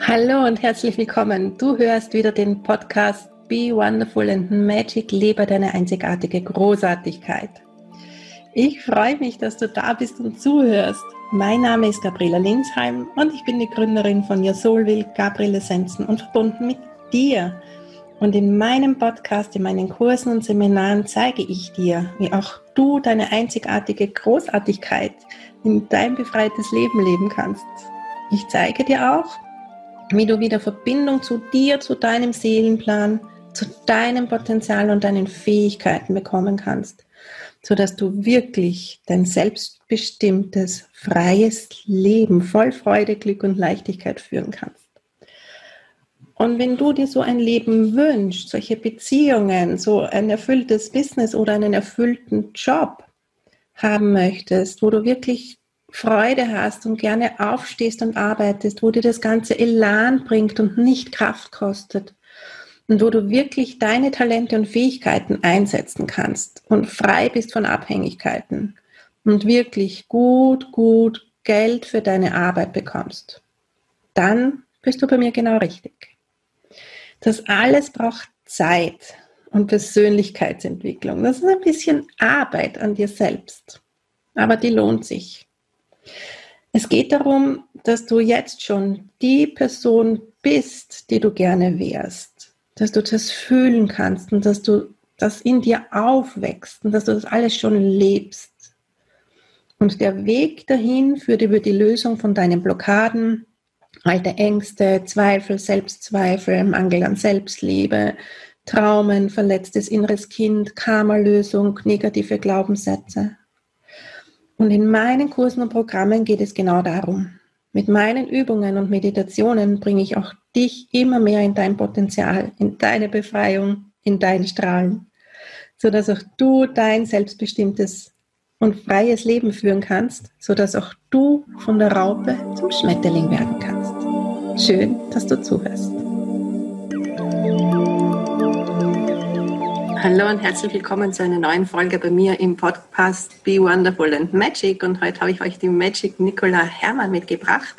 Hallo und herzlich willkommen. Du hörst wieder den Podcast Be Wonderful and Magic, lebe deine einzigartige Großartigkeit. Ich freue mich, dass du da bist und zuhörst. Mein Name ist Gabriela Linsheim und ich bin die Gründerin von Your Soul Will Gabriel Essenzen und verbunden mit dir. Und in meinem Podcast, in meinen Kursen und Seminaren zeige ich dir, wie auch du deine einzigartige Großartigkeit in dein befreites Leben leben kannst. Ich zeige dir auch, wie du wieder Verbindung zu dir, zu deinem Seelenplan, zu deinem Potenzial und deinen Fähigkeiten bekommen kannst, sodass du wirklich dein selbstbestimmtes, freies Leben voll Freude, Glück und Leichtigkeit führen kannst. Und wenn du dir so ein Leben wünschst, solche Beziehungen, so ein erfülltes Business oder einen erfüllten Job haben möchtest, wo du wirklich Freude hast und gerne aufstehst und arbeitest, wo dir das ganze Elan bringt und nicht Kraft kostet und wo du wirklich deine Talente und Fähigkeiten einsetzen kannst und frei bist von Abhängigkeiten und wirklich gut, gut Geld für deine Arbeit bekommst, dann bist du bei mir genau richtig. Das alles braucht Zeit und Persönlichkeitsentwicklung. Das ist ein bisschen Arbeit an dir selbst, aber die lohnt sich. Es geht darum, dass du jetzt schon die Person bist, die du gerne wärst, dass du das fühlen kannst und dass du das in dir aufwächst und dass du das alles schon lebst. Und der Weg dahin führt über die Lösung von deinen Blockaden, alte Ängste, Zweifel, Selbstzweifel, Mangel an Selbstliebe, Traumen, verletztes inneres Kind, Karma-Lösung, negative Glaubenssätze. Und in meinen Kursen und Programmen geht es genau darum. Mit meinen Übungen und Meditationen bringe ich auch dich immer mehr in dein Potenzial, in deine Befreiung, in dein Strahlen, sodass auch du dein selbstbestimmtes und freies Leben führen kannst, sodass auch du von der Raupe zum Schmetterling werden kannst. Schön, dass du zuhörst. Hallo und herzlich willkommen zu einer neuen Folge bei mir im Podcast Be Wonderful and Magic. Und heute habe ich euch die Magic Nicola Hermann mitgebracht.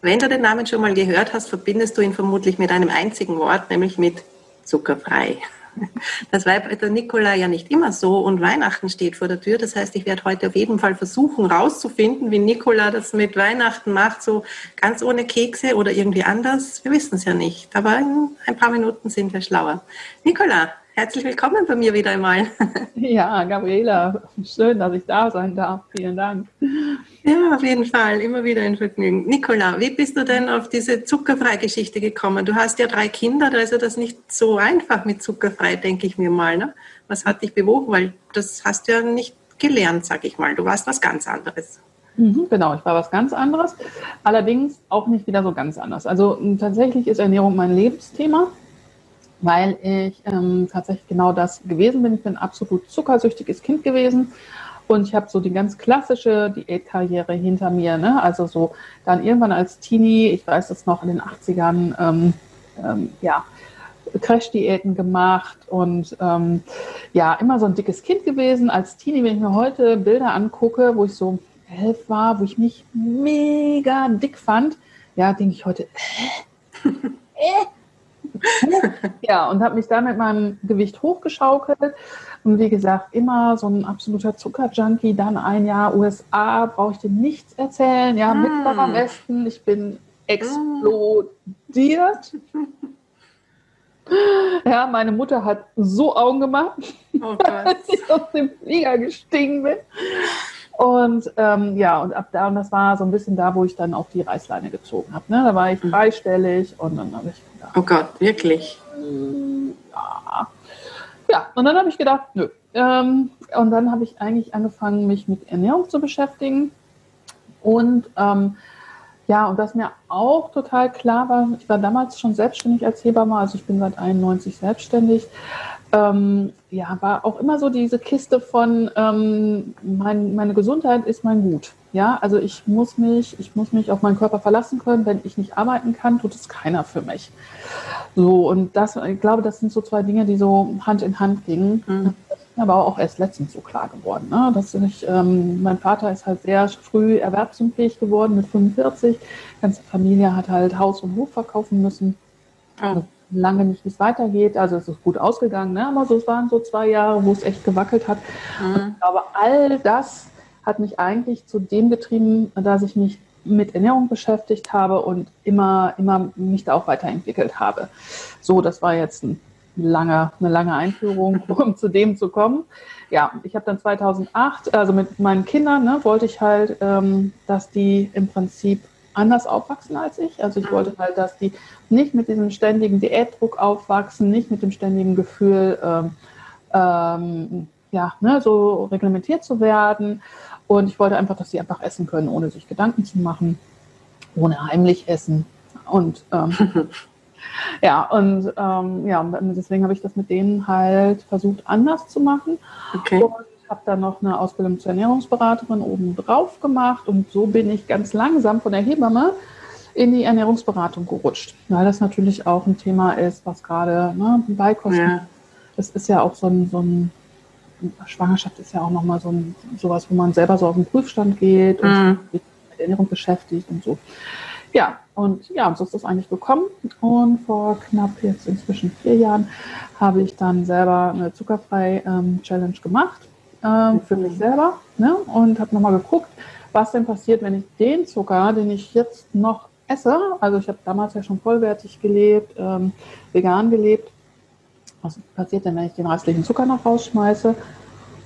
Wenn du den Namen schon mal gehört hast, verbindest du ihn vermutlich mit einem einzigen Wort, nämlich mit zuckerfrei. Das bei der Nicola ja nicht immer so und Weihnachten steht vor der Tür. Das heißt, ich werde heute auf jeden Fall versuchen rauszufinden, wie Nicola das mit Weihnachten macht, so ganz ohne Kekse oder irgendwie anders. Wir wissen es ja nicht, aber in ein paar Minuten sind wir schlauer. Nicola, Herzlich willkommen bei mir wieder einmal. Ja, Gabriela, schön, dass ich da sein darf. Vielen Dank. Ja, auf jeden Fall, immer wieder ein Vergnügen. Nicola, wie bist du denn auf diese Zuckerfrei-Geschichte gekommen? Du hast ja drei Kinder, da ist ja das nicht so einfach mit Zuckerfrei, denke ich mir mal. Ne? Was hat dich bewogen? Weil das hast du ja nicht gelernt, sag ich mal. Du warst was ganz anderes. Mhm, genau, ich war was ganz anderes. Allerdings auch nicht wieder so ganz anders. Also tatsächlich ist Ernährung mein Lebensthema weil ich ähm, tatsächlich genau das gewesen bin. Ich bin ein absolut zuckersüchtiges Kind gewesen und ich habe so die ganz klassische Diätkarriere hinter mir. Ne? Also so dann irgendwann als Teenie, ich weiß es noch in den 80ern, ähm, ähm, ja, Crash-Diäten gemacht und ähm, ja, immer so ein dickes Kind gewesen. Als Teenie, wenn ich mir heute Bilder angucke, wo ich so elf war, wo ich mich mega dick fand, ja, denke ich heute, äh, äh, ja, und habe mich dann mit meinem Gewicht hochgeschaukelt. Und wie gesagt, immer so ein absoluter Zuckerjunkie. Dann ein Jahr USA, brauche ich dir nichts erzählen. Ja, mm. Mittlerer Westen, ich bin explodiert. Ja, meine Mutter hat so Augen gemacht, oh als ich aus dem Flieger gestiegen bin. Und ähm, ja, und ab da, und das war so ein bisschen da, wo ich dann auch die Reißleine gezogen habe. Ne? Da war ich dreistellig und dann habe ich gedacht. Oh Gott, wirklich? Ja. Ja, und dann habe ich gedacht, nö. Ähm, und dann habe ich eigentlich angefangen, mich mit Ernährung zu beschäftigen. Und ähm, ja, und das mir auch total klar war, ich war damals schon selbstständig als Hebamme, also ich bin seit 91 selbstständig ähm, ja, war auch immer so diese Kiste von ähm, mein, meine Gesundheit ist mein Gut. Ja, also ich muss mich, ich muss mich auf meinen Körper verlassen können. Wenn ich nicht arbeiten kann, tut es keiner für mich. So, und das, ich glaube, das sind so zwei Dinge, die so Hand in Hand gingen. Mhm. Aber auch erst letztens so klar geworden. Ne? Dass ich, ähm, mein Vater ist halt sehr früh erwerbsunfähig geworden mit 45. Die ganze Familie hat halt Haus und Hof verkaufen müssen. Oh. Lange nicht, wie es weitergeht. Also es ist gut ausgegangen, ne? aber so, es waren so zwei Jahre, wo es echt gewackelt hat. Mhm. Aber all das hat mich eigentlich zu dem getrieben, dass ich mich mit Ernährung beschäftigt habe und immer, immer mich da auch weiterentwickelt habe. So, das war jetzt ein lange, eine lange Einführung, um zu dem zu kommen. Ja, ich habe dann 2008, also mit meinen Kindern, ne, wollte ich halt, ähm, dass die im Prinzip anders aufwachsen als ich. Also ich mhm. wollte halt, dass die nicht mit diesem ständigen Diätdruck aufwachsen, nicht mit dem ständigen Gefühl, ähm, ähm, ja, ne, so reglementiert zu werden. Und ich wollte einfach, dass sie einfach essen können, ohne sich Gedanken zu machen, ohne heimlich essen. Und ähm, Ja, und ähm, ja, deswegen habe ich das mit denen halt versucht anders zu machen. Okay. Und habe dann noch eine Ausbildung zur Ernährungsberaterin oben drauf gemacht und so bin ich ganz langsam von der Hebamme in die Ernährungsberatung gerutscht, weil das natürlich auch ein Thema ist, was gerade ne, Beikosten, ja. das ist ja auch so ein, so ein Schwangerschaft ist ja auch nochmal so ein, sowas, wo man selber so auf den Prüfstand geht und mhm. sich mit Ernährung beschäftigt und so. Ja, und ja, so ist das eigentlich gekommen. Und vor knapp jetzt inzwischen vier Jahren habe ich dann selber eine Zuckerfrei-Challenge ähm, gemacht ähm, für mich selber ne? und habe nochmal geguckt, was denn passiert, wenn ich den Zucker, den ich jetzt noch esse, also ich habe damals ja schon vollwertig gelebt, ähm, vegan gelebt, was passiert denn, wenn ich den restlichen Zucker noch rausschmeiße?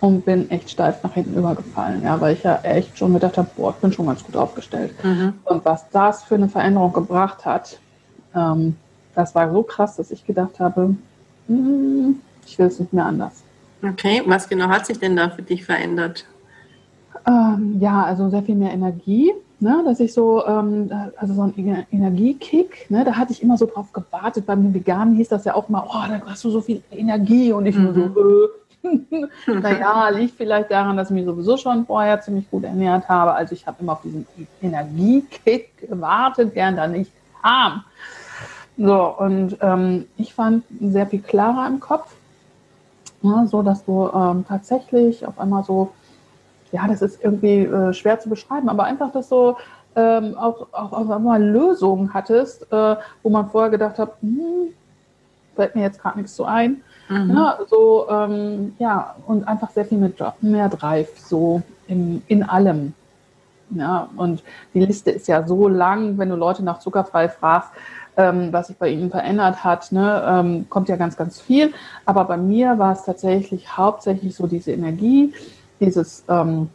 Und bin echt steif nach hinten übergefallen, ja, weil ich ja echt schon gedacht habe, boah, ich bin schon ganz gut aufgestellt. Mhm. Und was das für eine Veränderung gebracht hat, ähm, das war so krass, dass ich gedacht habe, mm, ich will es nicht mehr anders. Okay, was genau hat sich denn da für dich verändert? Ähm, ja, also sehr viel mehr Energie, ne, dass ich so, ähm, also so ein Energiekick, ne, da hatte ich immer so drauf gewartet. Beim Veganen hieß das ja auch mal, oh, da hast du so viel Energie und ich mhm. nur so, äh, naja, liegt vielleicht daran, dass ich mich sowieso schon vorher ziemlich gut ernährt habe. Also ich habe immer auf diesen Energiekick gewartet, gern dann nicht kam. So, und ähm, ich fand sehr viel klarer im Kopf. Ja, so dass du ähm, tatsächlich auf einmal so, ja, das ist irgendwie äh, schwer zu beschreiben, aber einfach, dass du ähm, auch, auch auf einmal Lösungen hattest, äh, wo man vorher gedacht hat, hm, fällt mir jetzt gerade nichts so ein. Mhm. Ja, so, ähm, ja, und einfach sehr viel mit, mehr Drive, so im, in allem. Ja, und die Liste ist ja so lang, wenn du Leute nach zuckerfrei fragst, ähm, was sich bei ihnen verändert hat, ne, ähm, kommt ja ganz, ganz viel. Aber bei mir war es tatsächlich hauptsächlich so diese Energie, dieses ähm,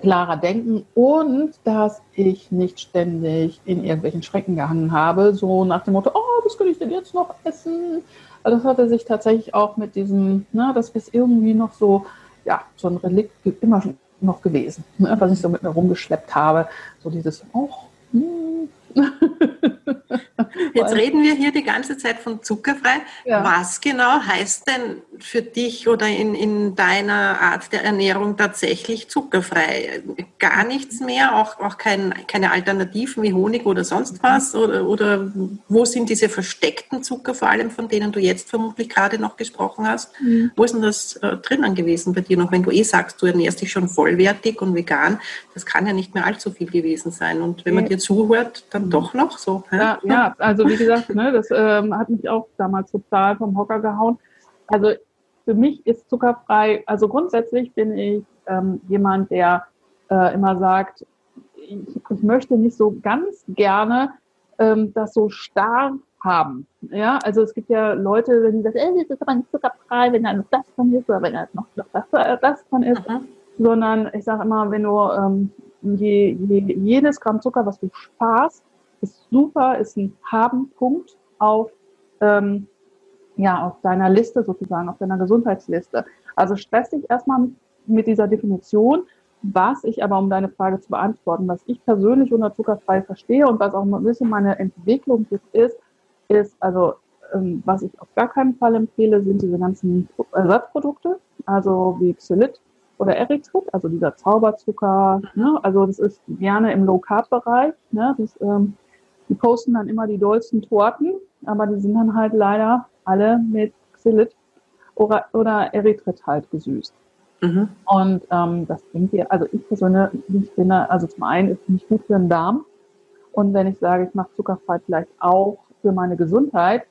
klarer Denken und dass ich nicht ständig in irgendwelchen Schrecken gehangen habe, so nach dem Motto, oh, was könnte ich denn jetzt noch essen? Also das hatte sich tatsächlich auch mit diesem, ne, das ist irgendwie noch so, ja, so ein Relikt immer noch gewesen, ne, was ich so mit mir rumgeschleppt habe. So dieses, oh, hm, Jetzt reden wir hier die ganze Zeit von zuckerfrei. Ja. Was genau heißt denn für dich oder in, in deiner Art der Ernährung tatsächlich zuckerfrei? Gar nichts mehr, auch, auch kein, keine Alternativen wie Honig oder sonst was? Oder, oder wo sind diese versteckten Zucker vor allem, von denen du jetzt vermutlich gerade noch gesprochen hast? Mhm. Wo ist denn das äh, drinnen gewesen bei dir noch, wenn du eh sagst, du ernährst dich schon vollwertig und vegan? Das kann ja nicht mehr allzu viel gewesen sein. Und wenn man dir zuhört, dann doch noch so. Ja, ja also wie gesagt, ne, das ähm, hat mich auch damals total vom Hocker gehauen. Also für mich ist zuckerfrei, also grundsätzlich bin ich ähm, jemand, der äh, immer sagt, ich, ich, möchte nicht so ganz gerne ähm, das so starr haben. Ja, also es gibt ja Leute, wenn die sagen, ey, das ist aber nicht zuckerfrei, wenn da noch das von ist oder wenn da noch, noch das, das von ist, mhm. sondern ich sage immer, wenn du ähm, je, je, jedes Gramm Zucker, was du sparst, ist super, ist ein Haben-Punkt auf, ähm, ja, auf deiner Liste sozusagen, auf deiner Gesundheitsliste. Also stress dich erstmal mit dieser Definition, was ich aber, um deine Frage zu beantworten, was ich persönlich unter zuckerfrei verstehe und was auch ein bisschen meine Entwicklung jetzt ist, ist, also ähm, was ich auf gar keinen Fall empfehle, sind diese ganzen Ersatzprodukte, also wie Xylit oder Erythrit, also dieser Zauberzucker. Ne? Also das ist gerne im Low-Carb-Bereich. Ne? Das ähm, die posten dann immer die dollsten Torten, aber die sind dann halt leider alle mit Xylit. oder, oder Erythritol gesüßt. Mhm. Und ähm, das bringt dir, also ich persönlich finde, also zum einen ist es nicht gut für den Darm. Und wenn ich sage, ich mache zuckerfrei vielleicht auch für meine Gesundheit,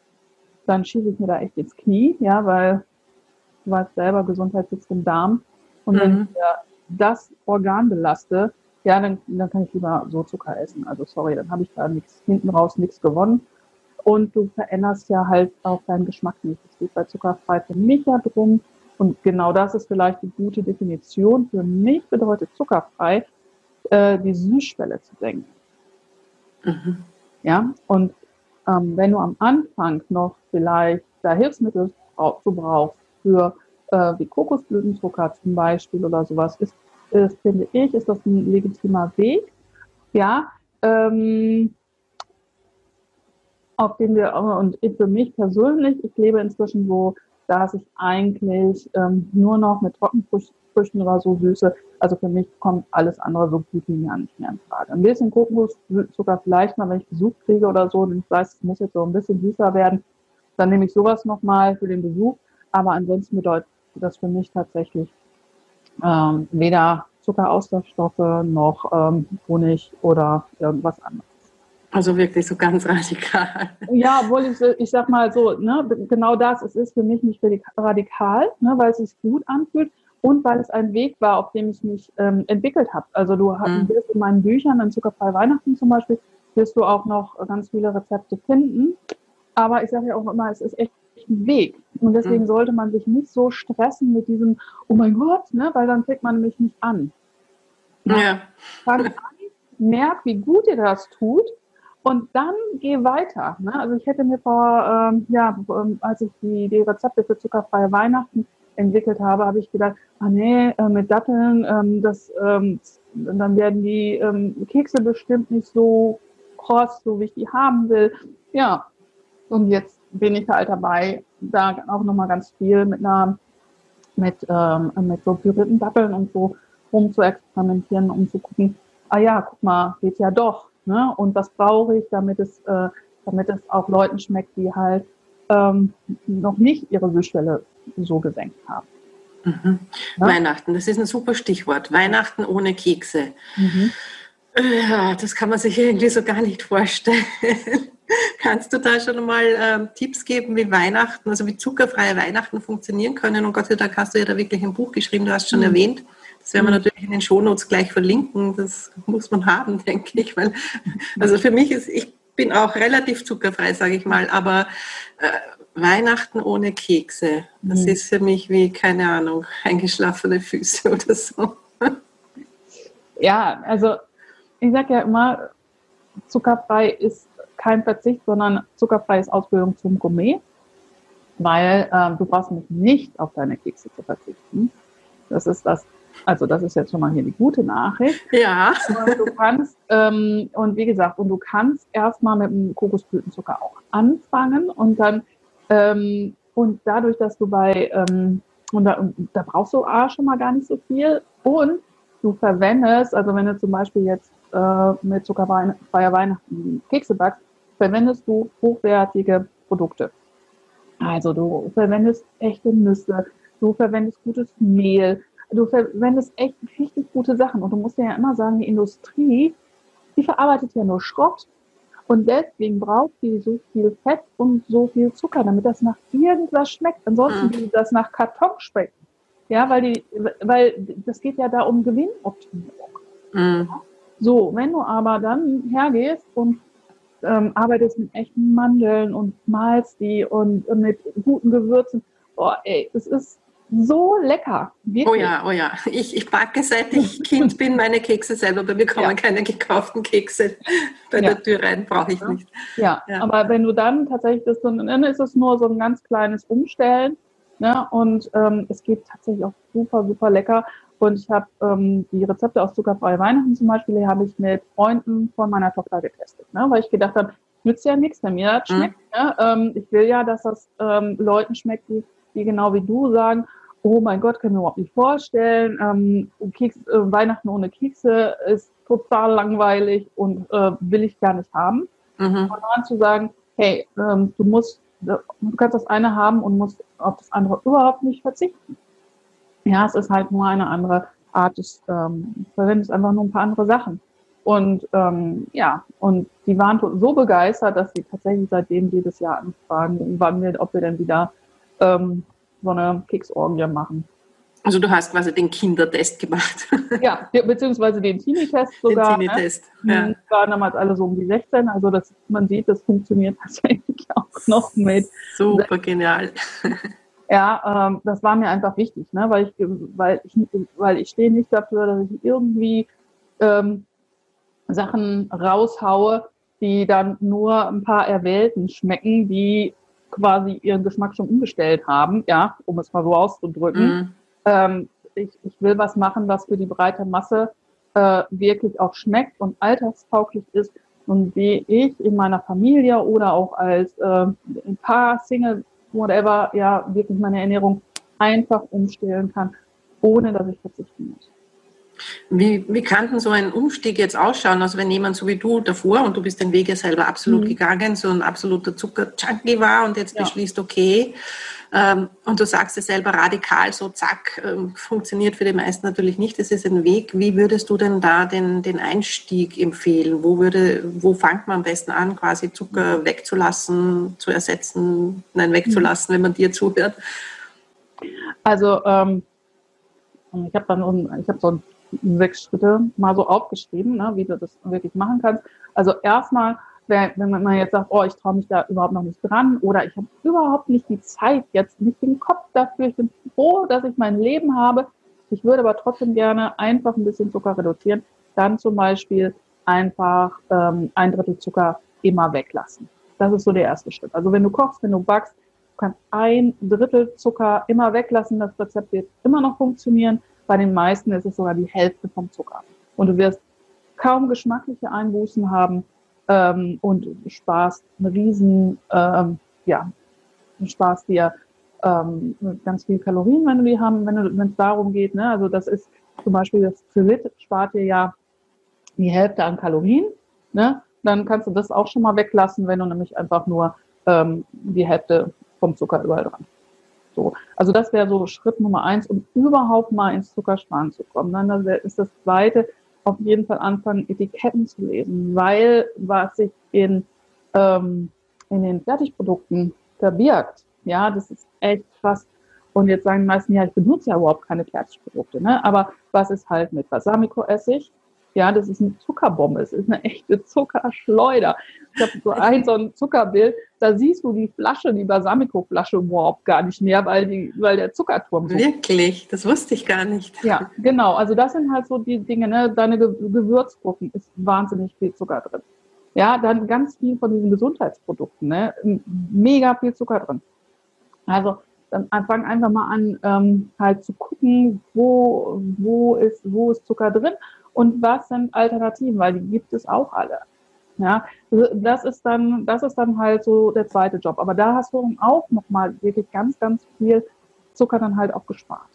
dann schieße ich mir da echt ins Knie, ja, weil du weißt selber, Gesundheit sitzt im Darm. Und mhm. wenn ich das Organ belaste, ja, dann, dann kann ich lieber so Zucker essen. Also sorry, dann habe ich da nichts hinten raus nichts gewonnen. Und du veränderst ja halt auch deinen Geschmack nicht. Es geht bei zuckerfrei für mich ja drum. Und genau das ist vielleicht die gute Definition. Für mich bedeutet zuckerfrei, äh, die Süßschwelle zu senken. Mhm. Ja, und ähm, wenn du am Anfang noch vielleicht da Hilfsmittel zu brauchst für äh, wie Kokosblütenzucker zum Beispiel oder sowas, ist, ist, finde ich, ist das ein legitimer Weg. Ja, ähm, auf den wir, und für mich persönlich, ich lebe inzwischen so, dass ich eigentlich ähm, nur noch mit Trockenfrüchten oder so süße. Also für mich kommt alles andere so gut wie gar nicht mehr in Frage. Ein bisschen Kokoszucker vielleicht mal, wenn ich Besuch kriege oder so, und ich weiß, es muss jetzt so ein bisschen süßer werden, dann nehme ich sowas nochmal für den Besuch. Aber ansonsten bedeutet das für mich tatsächlich ähm, weder Zuckeraustauschstoffe noch ähm, Honig oder irgendwas anderes. Also wirklich so ganz radikal. Ja, obwohl ich, ich sag mal so, ne, genau das, es ist für mich nicht radikal, ne, weil es sich gut anfühlt und weil es ein Weg war, auf dem ich mich ähm, entwickelt habe. Also du mhm. wirst in meinen Büchern, in Zuckerfrei Weihnachten zum Beispiel, wirst du auch noch ganz viele Rezepte finden. Aber ich sage ja auch immer, es ist echt ein Weg. Und deswegen mhm. sollte man sich nicht so stressen mit diesem, oh mein Gott, ne, weil dann fängt man nämlich nicht an. Ja. Fang an, merk, wie gut dir das tut und dann geh weiter. Ne? Also ich hätte mir vor, ähm, ja, ähm, als ich die, die Rezepte für zuckerfreie Weihnachten entwickelt habe, habe ich gedacht, ah nee, äh, mit Datteln, ähm, das, ähm, dann werden die ähm, Kekse bestimmt nicht so kross, so wie ich die haben will. Ja, und jetzt bin ich halt dabei, da auch nochmal ganz viel mit einer, mit, ähm, mit so pürierten Datteln und so rum zu experimentieren, um zu gucken, ah ja, guck mal, geht ja doch. Ne? Und was brauche ich, damit es, äh, damit es auch Leuten schmeckt, die halt ähm, noch nicht ihre Süßschwelle so gesenkt haben. Mhm. Ja? Weihnachten, das ist ein super Stichwort. Weihnachten ohne Kekse. Mhm. Ja, das kann man sich irgendwie so gar nicht vorstellen. Kannst du da schon mal ähm, Tipps geben, wie Weihnachten, also wie zuckerfreie Weihnachten funktionieren können? Und Gott sei Dank hast du ja da wirklich ein Buch geschrieben, du hast schon mhm. erwähnt. Das werden wir mhm. natürlich in den Shownotes gleich verlinken. Das muss man haben, denke ich. Weil, also für mich ist, ich bin auch relativ zuckerfrei, sage ich mal, aber äh, Weihnachten ohne Kekse, das mhm. ist für mich wie, keine Ahnung, eingeschlafene Füße oder so. Ja, also ich sage ja immer, zuckerfrei ist kein Verzicht, sondern zuckerfrei ist Ausbildung zum Gourmet, weil äh, du brauchst mich nicht auf deine Kekse zu verzichten. Das ist das also das ist jetzt schon mal hier die gute Nachricht. Ja. Und du kannst, ähm, und wie gesagt, und du kannst erstmal mit dem Kokosblütenzucker auch anfangen und dann, ähm, und dadurch, dass du bei, ähm, und da, und da brauchst du A schon mal gar nicht so viel und du verwendest, also wenn du zum Beispiel jetzt äh, mit zuckerfreier Weihnachten Kekse backst, verwendest du hochwertige Produkte. Also du verwendest echte Nüsse, du verwendest gutes Mehl, du verwendest echt richtig gute Sachen. Und du musst ja immer sagen, die Industrie, die verarbeitet ja nur Schrott. Und deswegen braucht die so viel Fett und so viel Zucker, damit das nach irgendwas schmeckt. Ansonsten mhm. würde das nach Karton schmecken. Ja, weil die, weil das geht ja da um Gewinnoptimierung. Mhm. So, wenn du aber dann hergehst und ähm, arbeitest mit echten Mandeln und malst die und mit guten Gewürzen, boah, ey, es ist so lecker. Wirklich. Oh ja, oh ja. Ich, ich backe seit ich Kind bin meine Kekse selber. Bei mir kommen ja. keine gekauften Kekse bei ja. der Tür rein, brauche ich nicht. Ja. ja. aber wenn du dann tatsächlich das, dann ist es nur so ein ganz kleines Umstellen. Ne? Und ähm, es geht tatsächlich auch super, super lecker. Und ich habe ähm, die Rezepte aus zuckerfreie Weihnachten zum Beispiel, die habe ich mit Freunden von meiner Tochter getestet. Ne? Weil ich gedacht habe, nützt ja nichts, wenn mir das mhm. schmeckt. Mhm. Ne? Ähm, ich will ja, dass das ähm, Leuten schmeckt, die, die genau wie du sagen, oh mein Gott, können wir überhaupt nicht vorstellen. Ähm, Keks, äh, Weihnachten ohne Kekse ist total langweilig und äh, will ich gar nicht haben. Mhm. Und dann zu sagen, hey, ähm, du musst du kannst das eine haben und musst auf das andere überhaupt nicht verzichten. Ja, es ist halt nur eine andere Art des, ähm, verwendest einfach nur ein paar andere Sachen. Und ähm, ja, und die waren so begeistert, dass sie tatsächlich seitdem jedes Jahr anfragen, wann wir, ob wir denn wieder ähm, so eine Keksorgie machen. Also du hast quasi den Kindertest gemacht. Ja, beziehungsweise den Teenie-Test sogar. Den Teenie-Test, ne? ja. Die waren damals alle so um die 16, also das, man sieht, das funktioniert tatsächlich auch noch mit. Super genial. Ja, ähm, das war mir einfach wichtig, ne? weil ich, weil ich, weil ich stehe nicht dafür, dass ich irgendwie ähm, Sachen raushaue, die dann nur ein paar Erwählten schmecken, die quasi ihren Geschmack schon umgestellt haben, ja, um es mal so auszudrücken. Mhm. Ähm, ich, ich will was machen, was für die breite Masse äh, wirklich auch schmeckt und alltagstauglich ist und wie ich in meiner Familie oder auch als äh, ein Paar, Single, whatever, ja, wirklich meine Ernährung einfach umstellen kann, ohne dass ich verzichten muss. Wie, wie kann denn so ein Umstieg jetzt ausschauen? Also wenn jemand so wie du davor, und du bist den Weg ja selber absolut mhm. gegangen, so ein absoluter Zucker-Junkie war und jetzt ja. beschließt, okay, ähm, und du sagst es selber radikal, so zack, ähm, funktioniert für die meisten natürlich nicht. Das ist ein Weg. Wie würdest du denn da den, den Einstieg empfehlen? Wo, würde, wo fängt man am besten an, quasi Zucker mhm. wegzulassen, zu ersetzen, nein, wegzulassen, mhm. wenn man dir zuhört? Also, ähm, ich habe dann ich hab so ein sechs Schritte mal so aufgeschrieben, ne, wie du das wirklich machen kannst. Also erstmal, wenn, man jetzt sagt, oh, ich traue mich da überhaupt noch nicht dran oder ich habe überhaupt nicht die Zeit, jetzt nicht den Kopf dafür, ich bin froh, dass ich mein Leben habe, ich würde aber trotzdem gerne einfach ein bisschen Zucker reduzieren, dann zum Beispiel einfach ähm, ein Drittel Zucker immer weglassen. Das ist so der erste Schritt. Also wenn du kochst, wenn du backst, du kannst ein Drittel Zucker immer weglassen, das Rezept wird immer noch funktionieren. Bei den meisten ist es sogar die Hälfte vom Zucker. Und du wirst kaum geschmackliche Einbußen haben ähm, und sparst einen riesen, ähm, ja, sparst dir ähm, ganz viel Kalorien, wenn du die haben, wenn es darum geht. Ne? Also das ist zum Beispiel das Xylit spart dir ja die Hälfte an Kalorien. Ne? Dann kannst du das auch schon mal weglassen, wenn du nämlich einfach nur ähm, die Hälfte vom Zucker überall dran so. Also das wäre so Schritt Nummer eins, um überhaupt mal ins Zuckersparen zu kommen. Dann ist das zweite, auf jeden Fall anfangen, Etiketten zu lesen, weil was sich in, ähm, in den Fertigprodukten verbirgt, ja, das ist echt krass. Und jetzt sagen die meisten, ja, ich benutze ja überhaupt keine Fertigprodukte, ne? Aber was ist halt mit Balsamico-Essig? Ja, das ist eine Zuckerbombe. Es ist eine echte Zuckerschleuder. Ich habe so ein, so ein Zuckerbild, da siehst du die Flasche, die Balsamico-Flasche überhaupt gar nicht mehr, weil, die, weil der Zuckerturm so Wirklich? Das wusste ich gar nicht. Ja, genau. Also das sind halt so die Dinge, ne? Deine Ge Gewürzgruppen ist wahnsinnig viel Zucker drin. Ja, dann ganz viel von diesen Gesundheitsprodukten, ne? Mega viel Zucker drin. Also dann fang einfach mal an, ähm, halt zu gucken, wo, wo ist, wo ist Zucker drin und was sind Alternativen, weil die gibt es auch alle. Ja, das ist dann, das ist dann halt so der zweite Job. Aber da hast du auch nochmal wirklich ganz, ganz viel Zucker dann halt auch gespart.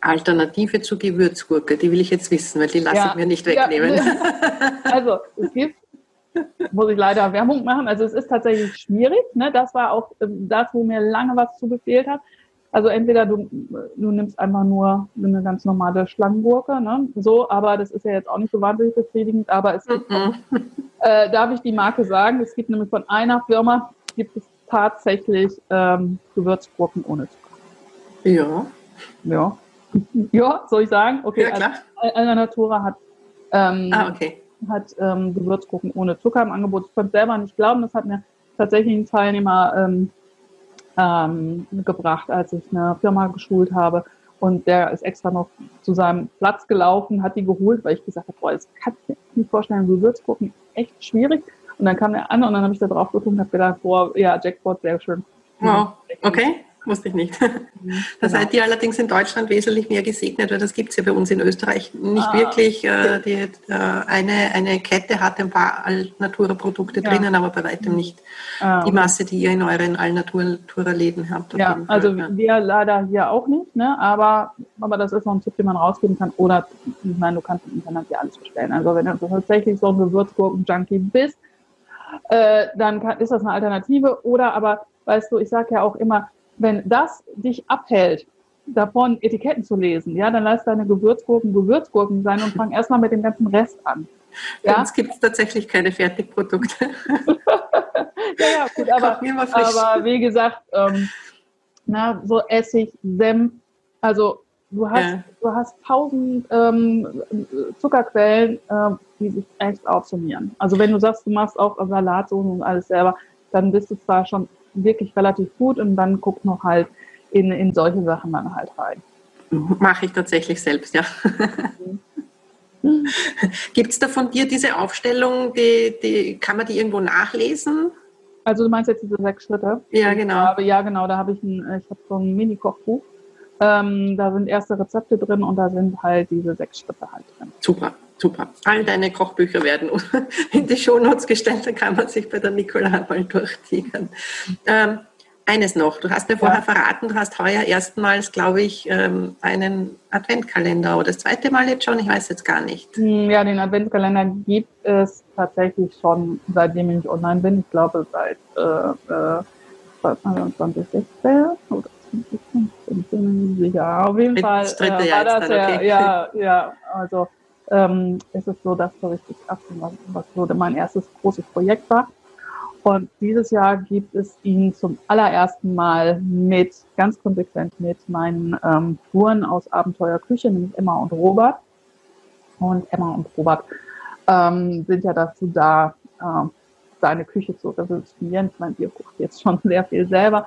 Alternative zur Gewürzgurke, die will ich jetzt wissen, weil die lasse ja, ich mir nicht wegnehmen. Ja. Also es gibt, muss ich leider Werbung machen, also es ist tatsächlich schwierig. Ne? Das war auch ähm, das, wo mir lange was zugefehlt hat. Also entweder du, du nimmst einfach nur eine ganz normale Schlangengurke, ne? so, aber das ist ja jetzt auch nicht so wahnsinnig befriedigend, aber es gibt, mhm. äh, darf ich die Marke sagen, es gibt nämlich von einer Firma, gibt es tatsächlich ähm, Gewürzgurken ohne Zucker. Ja. Ja. ja, soll ich sagen? Okay, ja, klar. Also, Natura hat, ähm, ah, okay. hat ähm, Gewürzgurken ohne Zucker im Angebot. Ich konnte selber nicht glauben, das hat mir tatsächlich ein Teilnehmer ähm, ähm, gebracht, als ich eine Firma geschult habe. Und der ist extra noch zu seinem Platz gelaufen, hat die geholt, weil ich gesagt habe, boah, das kann ich mir nicht vorstellen, gucken, echt schwierig. Und dann kam er an und dann habe ich da drauf geguckt und habe gedacht, boah, ja, Jackpot, sehr schön. Wow, okay wusste ich nicht. Mhm, da seid ihr allerdings in Deutschland wesentlich mehr gesegnet, weil das gibt es ja bei uns in Österreich nicht ah, wirklich. Äh, die, äh, eine, eine Kette hat ein paar Alnatura-Produkte ja. drinnen, aber bei weitem nicht ah, okay. die Masse, die ihr in euren Alnatura-Läden habt. Ja, also ja. wir leider hier auch nicht, ne? aber, aber das ist noch ein Tipp, den man rausgeben kann. Oder, ich meine, du kannst im Internet ja alles bestellen. Also wenn du tatsächlich so ein Gewürzgurken-Junkie bist, äh, dann kann, ist das eine Alternative. Oder aber, weißt du, ich sage ja auch immer, wenn das dich abhält, davon Etiketten zu lesen, ja, dann lass deine Gewürzgurken Gewürzgurken sein und fang erstmal mit dem ganzen Rest an. Ja? Bei gibt es tatsächlich keine Fertigprodukte. ja, ja, gut, aber, aber wie gesagt, ähm, na, so Essig, Senf, also du hast, ja. du hast tausend ähm, Zuckerquellen, äh, die sich echt aufsummieren. Also wenn du sagst, du machst auch Salatsoßen und alles selber, dann bist du zwar schon wirklich relativ gut und dann guck noch halt in, in solche Sachen dann halt rein. Mache ich tatsächlich selbst, ja. Gibt es da von dir diese Aufstellung, die, die, kann man die irgendwo nachlesen? Also du meinst jetzt diese sechs Schritte? Ja, genau. Habe, ja, genau, da habe ich ein, ich habe so ein Mini-Kochbuch. Ähm, da sind erste Rezepte drin und da sind halt diese sechs Schritte halt drin. Super, super. All deine Kochbücher werden in die Shownotes gestellt, da kann man sich bei der Nicola mal durchtigern. Ähm, eines noch, du hast mir vorher ja. verraten, du hast heuer erstmals, glaube ich, ähm, einen Adventkalender oder das zweite Mal jetzt schon, ich weiß jetzt gar nicht. Hm, ja, den Adventskalender gibt es tatsächlich schon, seitdem ich online bin. Ich glaube, seit äh, 2016 äh, oder 2015, bin ich sicher. Auf jeden Fall äh, war das ja, okay. ja, ja, also ähm, es ist so, dass so richtig was, was so mein erstes großes Projekt war. Und dieses Jahr gibt es ihn zum allerersten Mal mit, ganz konsequent mit meinen ähm, Touren aus Abenteuer Küche, nämlich Emma und Robert. Und Emma und Robert ähm, sind ja dazu da, äh, seine Küche zu revolutionieren. Ich meine, ihr kocht jetzt schon sehr viel selber.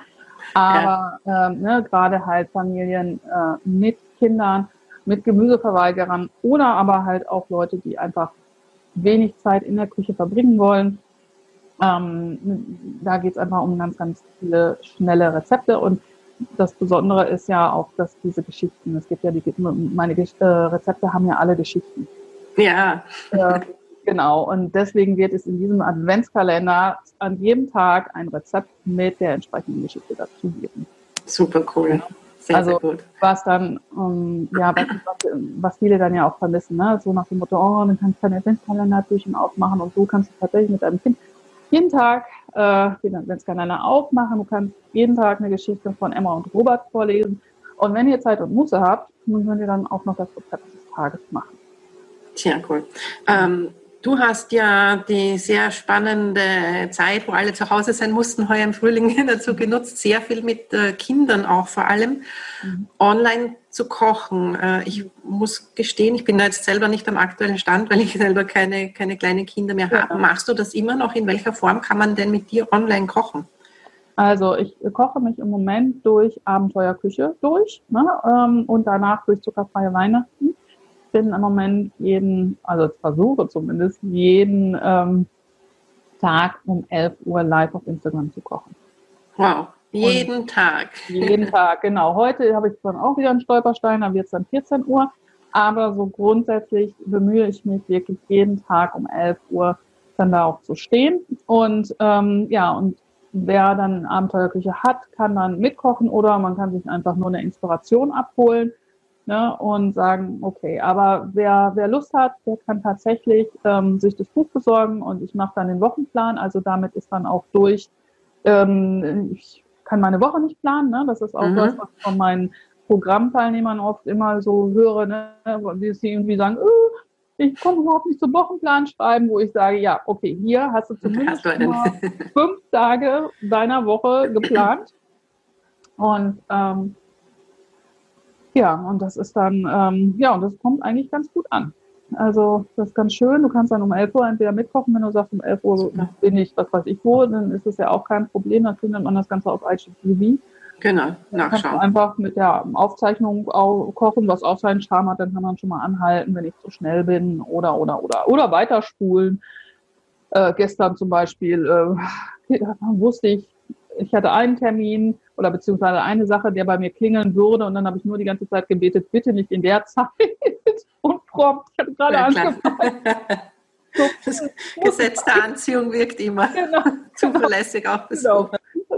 Aber ja. ähm, ne, gerade halt Familien äh, mit Kindern, mit Gemüseverweigerern oder aber halt auch Leute, die einfach wenig Zeit in der Küche verbringen wollen ähm, da geht es einfach um ganz, ganz viele schnelle Rezepte und das Besondere ist ja auch, dass diese Geschichten, es gibt ja die, meine äh, Rezepte haben ja alle Geschichten. Ja. Äh, genau. Und deswegen wird es in diesem Adventskalender an jedem Tag ein Rezept mit der entsprechenden Geschichte dazu geben. Super cool. Sehr, also, gut. was dann, ähm, ja, was, was, viele dann ja auch vermissen, ne? so nach dem Motto, oh, dann kannst du deinen Adventskalender Türchen aufmachen und so kannst du tatsächlich mit deinem Kind jeden Tag äh, den Adventskalender aufmachen. Du kannst jeden Tag eine Geschichte von Emma und Robert vorlesen. Und wenn ihr Zeit und Muße habt, dann könnt ihr dann auch noch das Rezept des Tages machen. Tja, cool. Ähm, Du hast ja die sehr spannende Zeit, wo alle zu Hause sein mussten, heuer im Frühling dazu genutzt, sehr viel mit äh, Kindern auch vor allem mhm. online zu kochen. Äh, ich muss gestehen, ich bin da jetzt selber nicht am aktuellen Stand, weil ich selber keine, keine kleinen Kinder mehr ja. habe. Machst du das immer noch? In welcher Form kann man denn mit dir online kochen? Also ich koche mich im Moment durch Abenteuerküche durch ne, ähm, und danach durch zuckerfreie Weihnachten bin im Moment jeden, also versuche zumindest, jeden ähm, Tag um 11 Uhr live auf Instagram zu kochen. Wow, jeden Und Tag. Jeden Tag, genau. Heute habe ich dann auch wieder einen Stolperstein, da wird es dann 14 Uhr. Aber so grundsätzlich bemühe ich mich wirklich jeden Tag um 11 Uhr dann da auch zu stehen. Und ähm, ja, und wer dann Abenteuerküche hat, kann dann mitkochen oder man kann sich einfach nur eine Inspiration abholen ne, und sagen, okay, aber wer, wer Lust hat, der kann tatsächlich ähm, sich das Buch besorgen und ich mache dann den Wochenplan. Also damit ist dann auch durch, ähm, ich kann meine Woche nicht planen, ne? das ist auch mhm. das, was ich von meinen Programmteilnehmern oft immer so höre, ne? die sie irgendwie sagen, oh, ich komme überhaupt nicht zum Wochenplan schreiben, wo ich sage, ja, okay, hier hast du zumindest hast du fünf Tage deiner Woche geplant. Und ähm, ja, und das ist dann, ähm, ja, und das kommt eigentlich ganz gut an. Also das ist ganz schön. Du kannst dann um 11 Uhr entweder mitkochen, wenn du sagst, um 11 Uhr bin ich, was weiß ich wo, dann ist es ja auch kein Problem. Dann findet man das Ganze auf IGTV. Genau, nachschauen. einfach mit der Aufzeichnung auch kochen, was auch seinen Charme hat. Dann kann man schon mal anhalten, wenn ich zu schnell bin oder, oder, oder, oder weiterspulen. Äh, gestern zum Beispiel äh, wusste ich, ich hatte einen Termin oder beziehungsweise eine Sache, der bei mir klingeln würde und dann habe ich nur die ganze Zeit gebetet, bitte nicht in der Zeit und prompt. Ich hatte gerade ja, angefangen. So, das Gesetz der Anziehung wirkt immer genau. zuverlässig auch bis genau.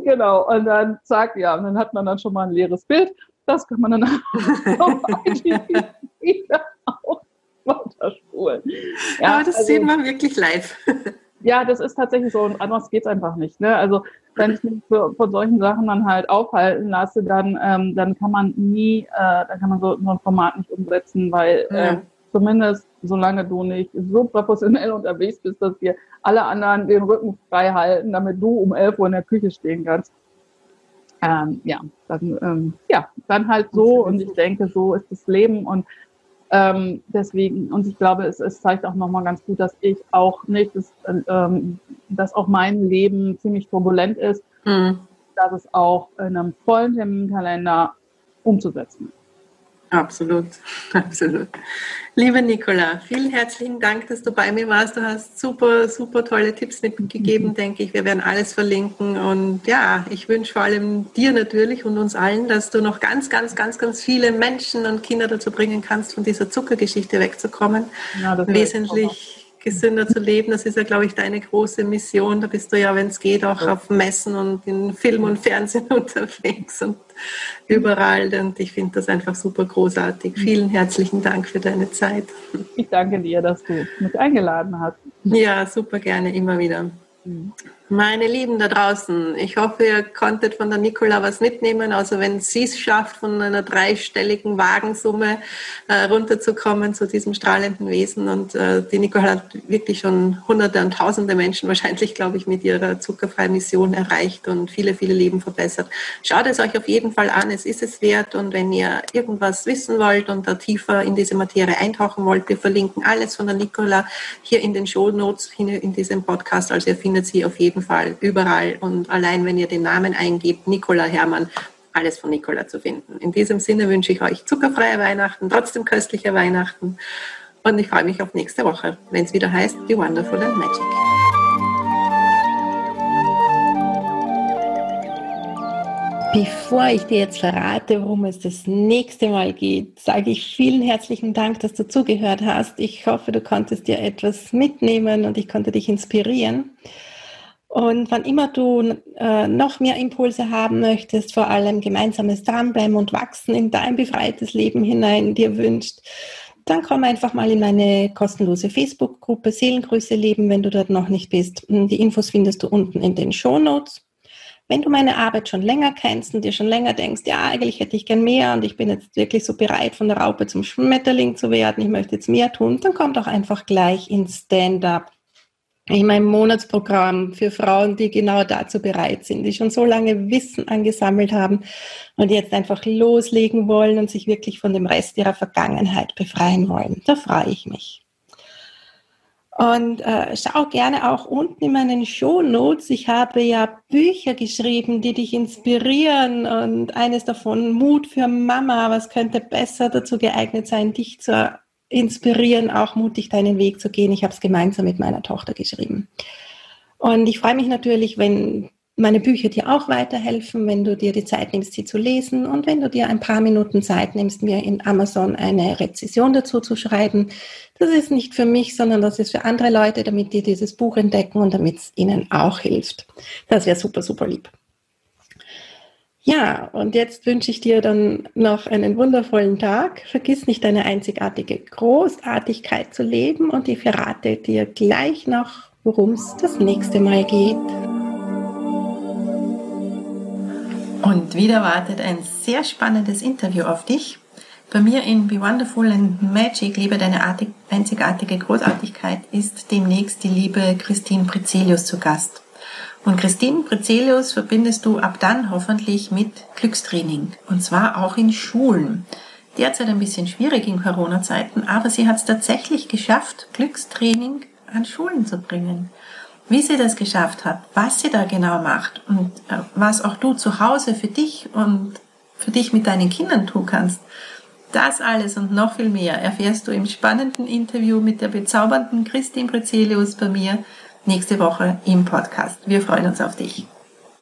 genau. Und dann zack, ja, und dann hat man dann schon mal ein leeres Bild. Das kann man dann auch weiterspulen. Ja, Aber das also, sieht man wirklich live. Ja, das ist tatsächlich so und anders geht's einfach nicht. Ne? Also wenn ich mich für, von solchen Sachen dann halt aufhalten lasse, dann, ähm, dann kann man nie, äh, dann kann man so, so ein Format nicht umsetzen, weil mhm. äh, zumindest solange du nicht so professionell unterwegs bist, dass dir alle anderen den Rücken frei halten, damit du um 11 Uhr in der Küche stehen kannst. Ähm, ja, dann, ähm, ja, dann halt so und ich denke, so ist das Leben und ähm, deswegen, und ich glaube, es, es zeigt auch nochmal ganz gut, dass ich auch nicht, dass, ähm, dass auch mein Leben ziemlich turbulent ist, mhm. dass es auch in einem vollen Terminkalender umzusetzen ist. Absolut, absolut. Liebe Nicola, vielen herzlichen Dank, dass du bei mir warst. Du hast super, super tolle Tipps mitgegeben, mhm. denke ich. Wir werden alles verlinken. Und ja, ich wünsche vor allem dir natürlich und uns allen, dass du noch ganz, ganz, ganz, ganz viele Menschen und Kinder dazu bringen kannst, von dieser Zuckergeschichte wegzukommen. Ja, Wesentlich gesünder zu leben. Das ist ja, glaube ich, deine große Mission. Da bist du ja, wenn es geht, auch auf Messen und in Film und Fernsehen unterwegs und überall. Und ich finde das einfach super großartig. Vielen herzlichen Dank für deine Zeit. Ich danke dir, dass du mich eingeladen hast. Ja, super gerne, immer wieder. Meine Lieben da draußen, ich hoffe, ihr konntet von der Nicola was mitnehmen. Also wenn sie es schafft, von einer dreistelligen Wagensumme äh, runterzukommen zu diesem strahlenden Wesen. Und äh, die Nicola hat wirklich schon hunderte und tausende Menschen wahrscheinlich, glaube ich, mit ihrer zuckerfreien Mission erreicht und viele, viele Leben verbessert. Schaut es euch auf jeden Fall an, es ist es wert. Und wenn ihr irgendwas wissen wollt und da tiefer in diese Materie eintauchen wollt, wir verlinken alles von der Nicola hier in den Show Notes in diesem Podcast. Also ihr findet sie auf jeden Fall überall und allein wenn ihr den Namen eingebt, Nicola Hermann, alles von Nicola zu finden. In diesem Sinne wünsche ich euch zuckerfreie Weihnachten, trotzdem köstliche Weihnachten und ich freue mich auf nächste Woche, wenn es wieder heißt The Wonderful and Magic. Bevor ich dir jetzt verrate, worum es das nächste Mal geht, sage ich vielen herzlichen Dank, dass du zugehört hast. Ich hoffe, du konntest dir etwas mitnehmen und ich konnte dich inspirieren. Und wann immer du äh, noch mehr Impulse haben möchtest, vor allem gemeinsames Dranbleiben und Wachsen in dein befreites Leben hinein dir wünscht, dann komm einfach mal in meine kostenlose Facebook-Gruppe Seelengrüße leben, wenn du dort noch nicht bist. Die Infos findest du unten in den Show Notes. Wenn du meine Arbeit schon länger kennst und dir schon länger denkst, ja, eigentlich hätte ich gern mehr und ich bin jetzt wirklich so bereit, von der Raupe zum Schmetterling zu werden, ich möchte jetzt mehr tun, dann komm doch einfach gleich ins Stand-up in meinem Monatsprogramm für Frauen, die genau dazu bereit sind, die schon so lange Wissen angesammelt haben und jetzt einfach loslegen wollen und sich wirklich von dem Rest ihrer Vergangenheit befreien wollen. Da freue ich mich. Und äh, schau gerne auch unten in meinen Show Notes. Ich habe ja Bücher geschrieben, die dich inspirieren und eines davon Mut für Mama. Was könnte besser dazu geeignet sein, dich zu inspirieren, auch mutig deinen Weg zu gehen. Ich habe es gemeinsam mit meiner Tochter geschrieben. Und ich freue mich natürlich, wenn meine Bücher dir auch weiterhelfen, wenn du dir die Zeit nimmst, sie zu lesen und wenn du dir ein paar Minuten Zeit nimmst, mir in Amazon eine Rezession dazu zu schreiben. Das ist nicht für mich, sondern das ist für andere Leute, damit die dieses Buch entdecken und damit es ihnen auch hilft. Das wäre super, super lieb. Ja, und jetzt wünsche ich dir dann noch einen wundervollen Tag. Vergiss nicht deine einzigartige Großartigkeit zu leben und ich verrate dir gleich noch, worum es das nächste Mal geht. Und wieder wartet ein sehr spannendes Interview auf dich. Bei mir in Be Wonderful and Magic, liebe deine einzigartige Großartigkeit, ist demnächst die liebe Christine Prezelius zu Gast. Und Christine Prezelius verbindest du ab dann hoffentlich mit Glückstraining. Und zwar auch in Schulen. Derzeit ein bisschen schwierig in Corona-Zeiten, aber sie hat es tatsächlich geschafft, Glückstraining an Schulen zu bringen. Wie sie das geschafft hat, was sie da genau macht und äh, was auch du zu Hause für dich und für dich mit deinen Kindern tun kannst, das alles und noch viel mehr erfährst du im spannenden Interview mit der bezaubernden Christine Prezelius bei mir nächste Woche im Podcast. Wir freuen uns auf dich.